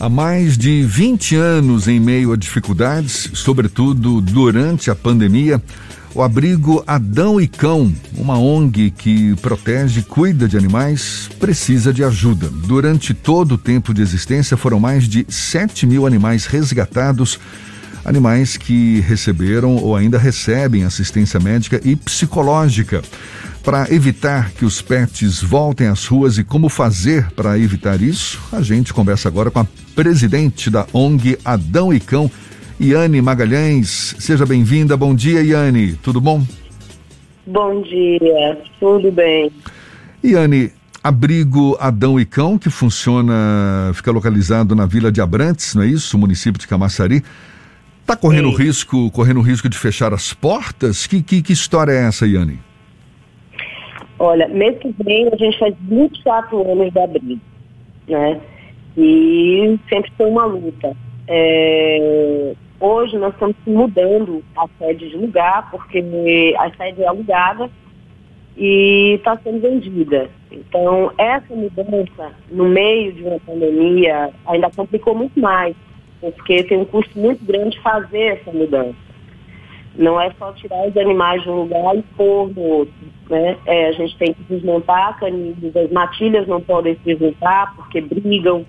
Há mais de 20 anos em meio a dificuldades, sobretudo durante a pandemia, o abrigo Adão e Cão, uma ONG que protege e cuida de animais, precisa de ajuda. Durante todo o tempo de existência, foram mais de 7 mil animais resgatados, animais que receberam ou ainda recebem assistência médica e psicológica. Para evitar que os pets voltem às ruas e como fazer para evitar isso, a gente conversa agora com a presidente da ONG Adão e Cão, Iane Magalhães. Seja bem-vinda. Bom dia, Iane. Tudo bom? Bom dia, tudo bem. Iane, abrigo Adão e Cão, que funciona, fica localizado na Vila de Abrantes, não é isso? Município de Camaçari. Está correndo Sim. risco, correndo risco de fechar as portas? Que, que, que história é essa, Iane? Olha, mês que vem a gente faz 24 anos de abrigo, né? E sempre foi uma luta. É, hoje nós estamos mudando a sede de lugar, porque a sede é alugada e está sendo vendida. Então, essa mudança no meio de uma pandemia ainda complicou muito mais, porque tem um custo muito grande fazer essa mudança. Não é só tirar os animais de um lugar e pôr no outro. Né? É, a gente tem que desmontar canis, as matilhas não podem se juntar porque brigam.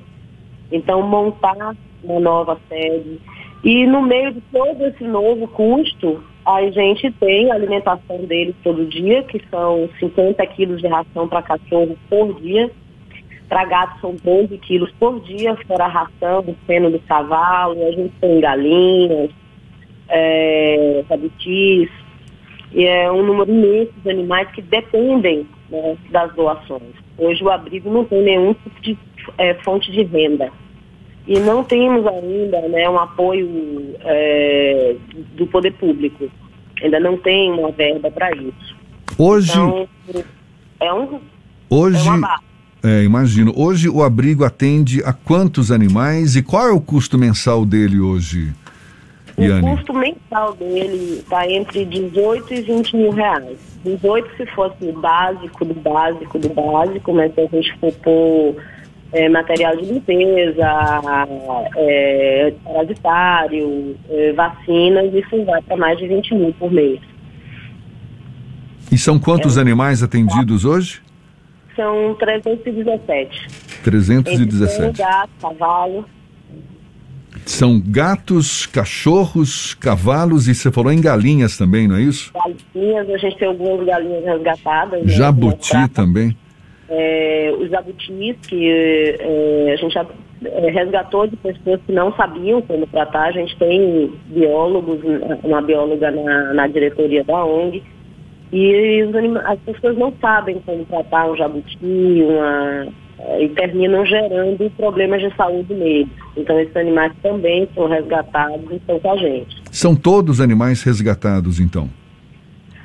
Então, montar uma nova sede. E no meio de todo esse novo custo, a gente tem a alimentação deles todo dia, que são 50 quilos de ração para cachorro por dia. Para gato são 12 quilos por dia, fora a ração, o feno do cavalo, a gente tem galinhas, é, e é um número imenso de animais que dependem né, das doações. Hoje o abrigo não tem nenhum tipo de é, fonte de renda. E não temos ainda né, um apoio é, do poder público. Ainda não tem uma verba para isso. Hoje. Então, é um. Hoje. É, imagino. Hoje o abrigo atende a quantos animais e qual é o custo mensal dele hoje? O custo mensal dele está entre 18 e 20 mil reais. 18 se fosse o básico, do básico, do básico, mas se a gente for pôr é, material de limpeza, é, parasitário, é, vacinas, isso vai para mais de 20 mil por mês. E são quantos é. animais atendidos hoje? São 317. 317. Gato, cavalo. São gatos, cachorros, cavalos e você falou em galinhas também, não é isso? Galinhas, a gente tem algumas galinhas resgatadas. Né, Jabuti né, também. É, os jabutis que é, a gente já é, resgatou de pessoas que não sabiam como tratar. A gente tem biólogos, uma bióloga na, na diretoria da ONG, e as pessoas não sabem como tratar um jabuti, uma, e terminam gerando problemas de saúde neles. Então, esses animais também são resgatados e estão com a gente. São todos animais resgatados, então?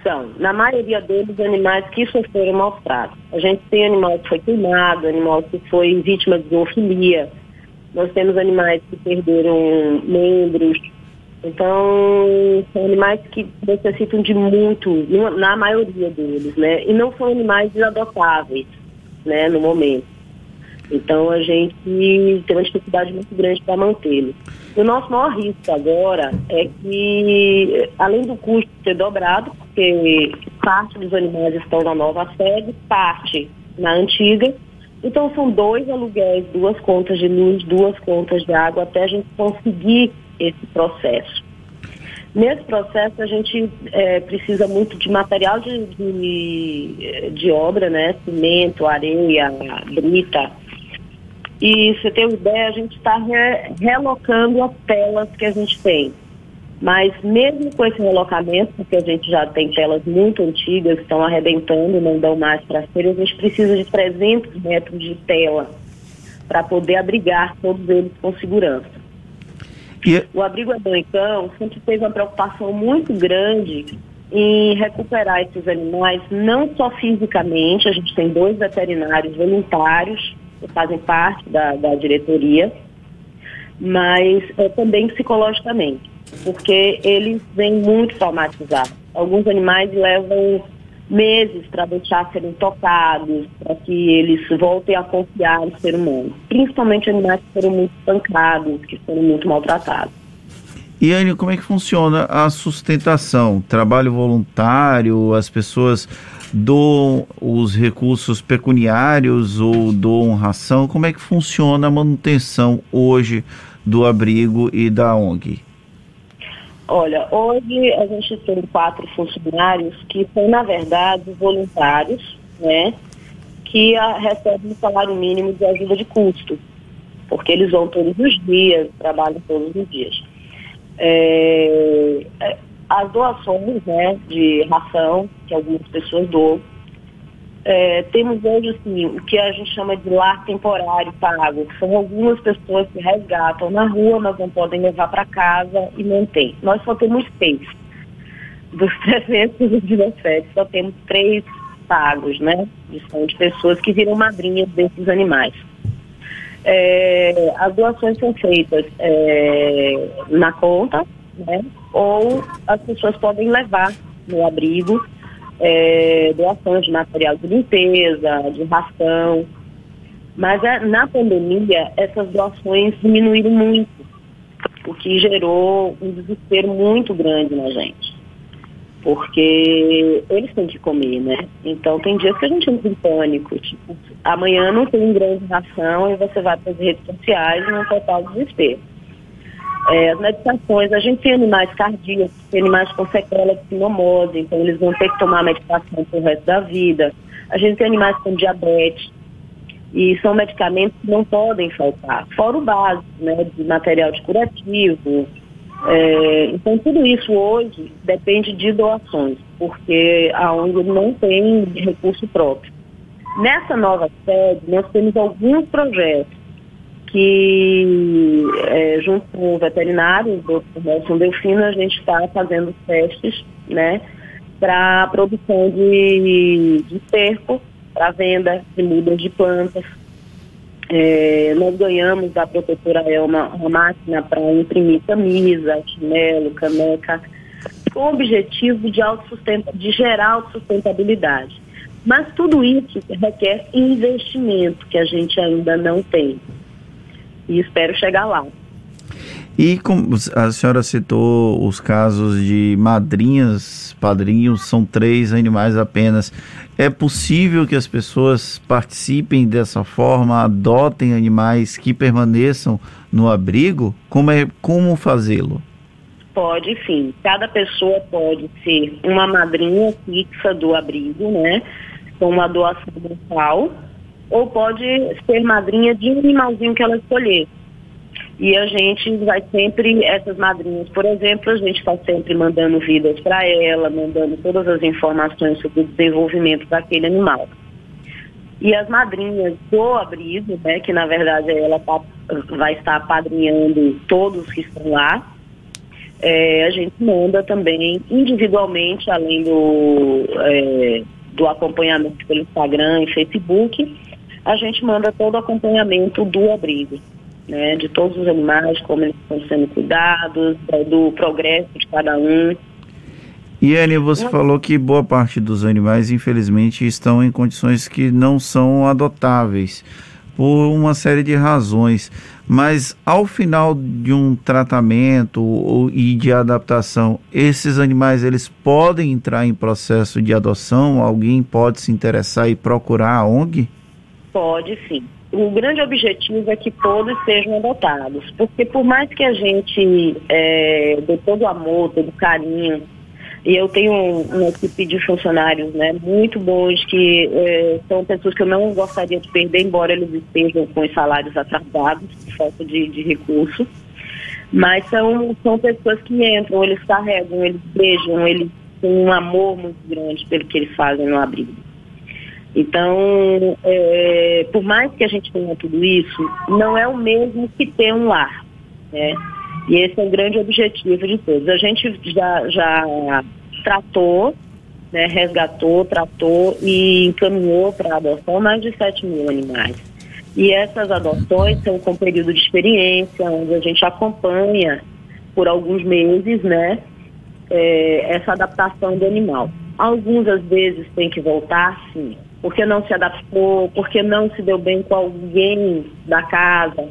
São. Na maioria deles, animais que sofreram maus tratos. A gente tem animal que foi queimado, animal que foi vítima de zoofilia. Nós temos animais que perderam membros. Então, são animais que necessitam de muito, na maioria deles, né? E não são animais desadotáveis, né, no momento. Então a gente tem uma dificuldade muito grande para mantê-lo. O nosso maior risco agora é que, além do custo ser dobrado, porque parte dos animais estão na nova sede, parte na antiga, então são dois aluguéis, duas contas de luz, duas contas de água, até a gente conseguir esse processo. Nesse processo a gente é, precisa muito de material de, de, de obra, né? Cimento, areia, brita, e você tem uma ideia, a gente está re relocando as telas que a gente tem. Mas mesmo com esse relocamento, porque a gente já tem telas muito antigas, estão arrebentando, não dão mais para ser, a gente precisa de 300 metros de tela para poder abrigar todos eles com segurança. E... O abrigo Cão sempre teve uma preocupação muito grande em recuperar esses animais, não só fisicamente, a gente tem dois veterinários voluntários que fazem parte da, da diretoria, mas é, também psicologicamente, porque eles vêm muito traumatizados. Alguns animais levam meses para deixar serem tocados, para que eles voltem a confiar no ser humano. Principalmente animais que foram muito espancados, que foram muito maltratados. E Anne, como é que funciona a sustentação? Trabalho voluntário, as pessoas doam os recursos pecuniários ou doam ração? Como é que funciona a manutenção hoje do abrigo e da ONG? Olha, hoje a gente tem quatro funcionários que são, na verdade, voluntários, né? Que a, recebem um salário mínimo de ajuda de custo, porque eles vão todos os dias, trabalham todos os dias. É, é as doações né, de ração, que algumas pessoas doam, é, temos hoje assim, o que a gente chama de lar temporário pago, que são algumas pessoas que resgatam na rua, mas não podem levar para casa e mantém. Nós só temos seis. Dos 317, só temos três pagos, né? São de pessoas que viram madrinhas desses animais. É, as doações são feitas é, na conta, né? Ou as pessoas podem levar no abrigo é, doações de material de limpeza, de ração. Mas é, na pandemia, essas doações diminuíram muito, o que gerou um desespero muito grande na gente. Porque eles têm que comer, né? Então tem dias que a gente entra em pânico, tipo, amanhã não tem grande ração e você vai para as redes sociais e não total desespero. É, as medicações, a gente tem animais cardíacos, tem animais com sequela de sinomose, então eles vão ter que tomar medicação pro resto da vida. A gente tem animais com diabetes, e são medicamentos que não podem faltar, fora o básico, né, de material de curativo. É, então tudo isso hoje depende de doações, porque a ONG não tem recurso próprio. Nessa nova sede, nós temos alguns projetos que, é, junto com o veterinário, o Dr. Nelson Delfino, a gente está fazendo testes, né, para produção de, de cerco, para venda de mudas de plantas. É, nós ganhamos da protetora Elma uma máquina para imprimir camisa, chinelo, caneca, com o objetivo de, de gerar autossustentabilidade. Mas tudo isso requer investimento que a gente ainda não tem e espero chegar lá. E como a senhora citou os casos de madrinhas, padrinhos, são três animais apenas. É possível que as pessoas participem dessa forma, adotem animais que permaneçam no abrigo? Como é como fazê-lo? Pode sim. Cada pessoa pode ser uma madrinha fixa do abrigo, né? Com uma doação mensal ou pode ser madrinha de um animalzinho que ela escolher. E a gente vai sempre, essas madrinhas, por exemplo, a gente está sempre mandando vidas para ela, mandando todas as informações sobre o desenvolvimento daquele animal. E as madrinhas do abrigo, né, que na verdade ela tá, vai estar apadrinhando todos que estão lá, é, a gente manda também individualmente, além do, é, do acompanhamento pelo Instagram e Facebook, a gente manda todo o acompanhamento do abrigo, né, de todos os animais, como eles estão sendo cuidados, do progresso de cada um. E Anne, você uhum. falou que boa parte dos animais, infelizmente, estão em condições que não são adotáveis por uma série de razões. Mas ao final de um tratamento ou, e de adaptação, esses animais eles podem entrar em processo de adoção? Alguém pode se interessar e procurar a ONG? Pode sim. O grande objetivo é que todos sejam adotados, porque por mais que a gente é, dê todo o amor, todo o carinho, e eu tenho uma equipe de funcionários né, muito bons, que é, são pessoas que eu não gostaria de perder, embora eles estejam com os salários atrasados, por falta de, de recurso. Mas são, são pessoas que entram, eles carregam, eles beijam, eles têm um amor muito grande pelo que eles fazem no abrigo. Então, é, por mais que a gente tenha tudo isso, não é o mesmo que ter um lar. Né? E esse é o grande objetivo de todos. A gente já, já tratou, né, resgatou, tratou e encaminhou para adoção mais de 7 mil animais. E essas adoções são com período de experiência, onde a gente acompanha por alguns meses, né, é, essa adaptação do animal. Alguns, às vezes, têm que voltar, sim, porque não se adaptou, porque não se deu bem com alguém da casa.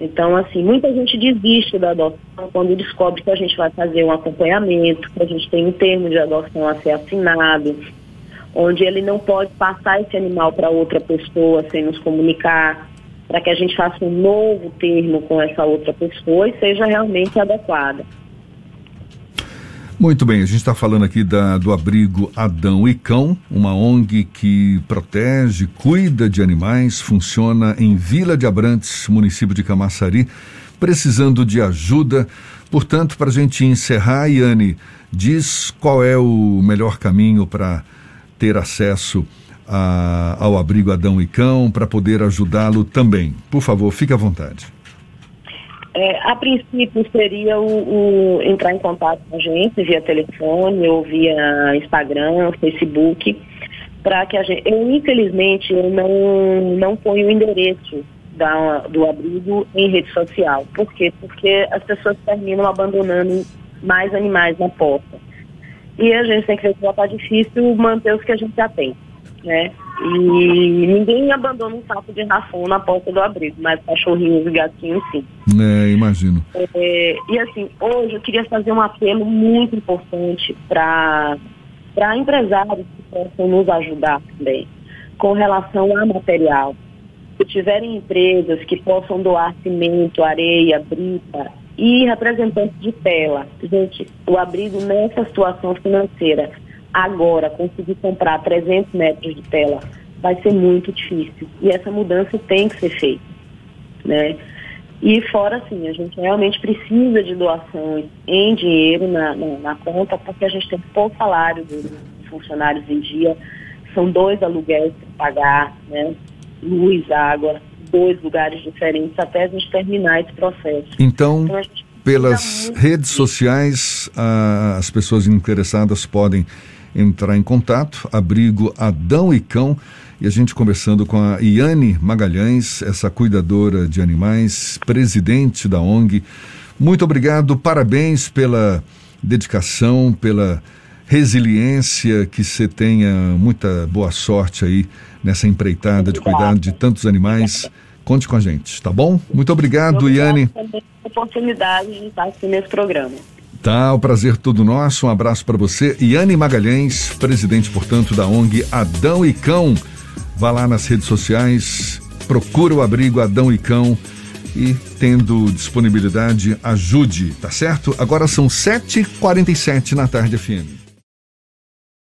Então, assim, muita gente desiste da adoção quando descobre que a gente vai fazer um acompanhamento, que a gente tem um termo de adoção a ser assinado, onde ele não pode passar esse animal para outra pessoa sem nos comunicar, para que a gente faça um novo termo com essa outra pessoa e seja realmente adequada. Muito bem, a gente está falando aqui da, do abrigo Adão e Cão, uma ONG que protege, cuida de animais, funciona em Vila de Abrantes, município de Camaçari, precisando de ajuda. Portanto, para a gente encerrar, Iane, diz qual é o melhor caminho para ter acesso a, ao abrigo Adão e Cão, para poder ajudá-lo também. Por favor, fique à vontade. É, a princípio seria o, o, entrar em contato com a gente via telefone ou via Instagram, Facebook, para que a gente. Eu infelizmente eu não, não ponho o endereço da, do abrigo em rede social. Por quê? Porque as pessoas terminam abandonando mais animais na porta. E a gente tem que ver que está difícil manter os que a gente já tem. Né? E ninguém abandona um saco de ração na porta do abrigo, mas cachorrinhos e gatinhos sim. É, imagino. É, e assim, hoje eu queria fazer um apelo muito importante para empresários que possam nos ajudar também com relação a material. Se tiverem empresas que possam doar cimento, areia, brita e representantes de tela. Gente, o abrigo nessa situação financeira agora conseguir comprar 300 metros de tela vai ser muito difícil. E essa mudança tem que ser feita, né? E fora, assim, a gente realmente precisa de doações em dinheiro na, na, na conta, porque a gente tem pouco salário dos funcionários em dia, são dois aluguéis para pagar, né? Luz, água, dois lugares diferentes até a gente terminar esse processo. Então, então pelas redes sociais, as pessoas interessadas podem entrar em contato, abrigo Adão e Cão, e a gente conversando com a Iane Magalhães, essa cuidadora de animais, presidente da ONG. Muito obrigado, parabéns pela dedicação, pela resiliência, que você tenha muita boa sorte aí nessa empreitada de cuidar de tantos animais. Conte com a gente, tá bom? Muito obrigado, Iane. oportunidade de estar aqui nesse programa. Tá, o prazer todo nosso. Um abraço para você. Iane Magalhães, presidente, portanto, da ONG Adão e Cão. Vá lá nas redes sociais, procura o abrigo Adão e Cão e, tendo disponibilidade, ajude, tá certo? Agora são 7h47 na tarde FM.